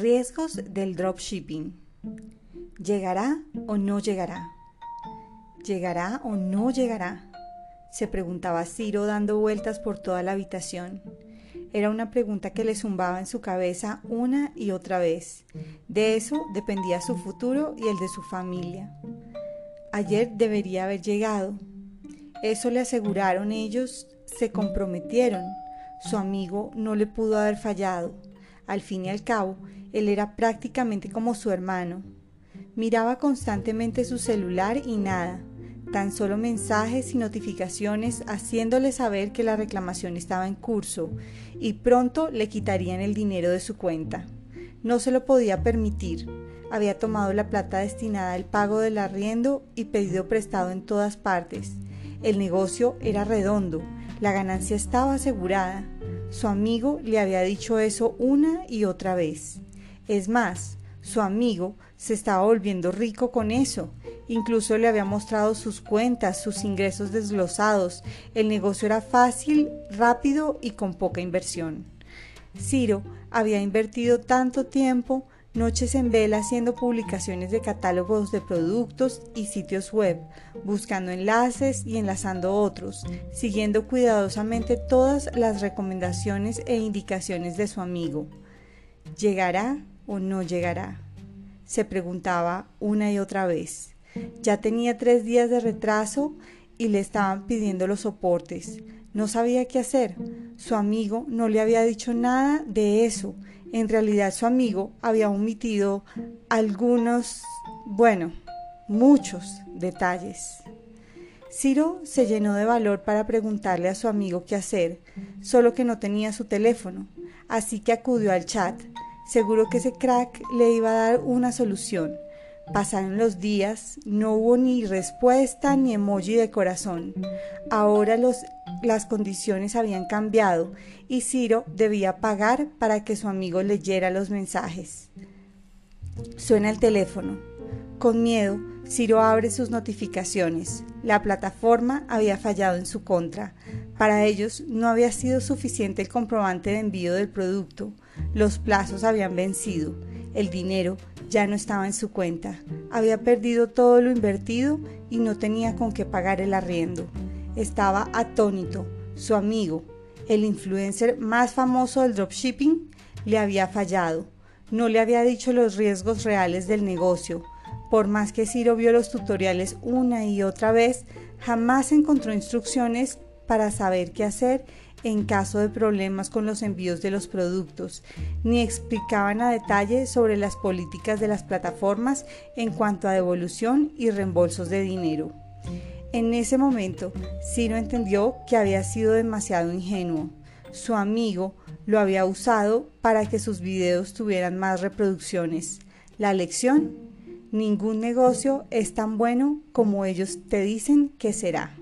Riesgos del dropshipping. ¿Llegará o no llegará? ¿Llegará o no llegará? se preguntaba Ciro dando vueltas por toda la habitación. Era una pregunta que le zumbaba en su cabeza una y otra vez. De eso dependía su futuro y el de su familia. Ayer debería haber llegado. Eso le aseguraron ellos, se comprometieron. Su amigo no le pudo haber fallado. Al fin y al cabo, él era prácticamente como su hermano. Miraba constantemente su celular y nada, tan solo mensajes y notificaciones haciéndole saber que la reclamación estaba en curso y pronto le quitarían el dinero de su cuenta. No se lo podía permitir. Había tomado la plata destinada al pago del arriendo y pedido prestado en todas partes. El negocio era redondo, la ganancia estaba asegurada. Su amigo le había dicho eso una y otra vez. Es más, su amigo se estaba volviendo rico con eso. Incluso le había mostrado sus cuentas, sus ingresos desglosados. El negocio era fácil, rápido y con poca inversión. Ciro había invertido tanto tiempo, noches en vela haciendo publicaciones de catálogos de productos y sitios web, buscando enlaces y enlazando otros, siguiendo cuidadosamente todas las recomendaciones e indicaciones de su amigo. ¿Llegará o no llegará? se preguntaba una y otra vez. Ya tenía tres días de retraso y le estaban pidiendo los soportes. No sabía qué hacer. Su amigo no le había dicho nada de eso. En realidad su amigo había omitido algunos, bueno, muchos detalles. Ciro se llenó de valor para preguntarle a su amigo qué hacer, solo que no tenía su teléfono, así que acudió al chat Seguro que ese crack le iba a dar una solución. Pasaron los días, no hubo ni respuesta ni emoji de corazón. Ahora las condiciones habían cambiado y Ciro debía pagar para que su amigo leyera los mensajes. Suena el teléfono. Con miedo, Ciro abre sus notificaciones. La plataforma había fallado en su contra. Para ellos no había sido suficiente el comprobante de envío del producto. Los plazos habían vencido. El dinero ya no estaba en su cuenta. Había perdido todo lo invertido y no tenía con qué pagar el arriendo. Estaba atónito. Su amigo, el influencer más famoso del dropshipping, le había fallado. No le había dicho los riesgos reales del negocio por más que Ciro vio los tutoriales una y otra vez, jamás encontró instrucciones para saber qué hacer en caso de problemas con los envíos de los productos, ni explicaban a detalle sobre las políticas de las plataformas en cuanto a devolución y reembolsos de dinero. En ese momento, Ciro entendió que había sido demasiado ingenuo. Su amigo lo había usado para que sus videos tuvieran más reproducciones. La lección Ningún negocio es tan bueno como ellos te dicen que será.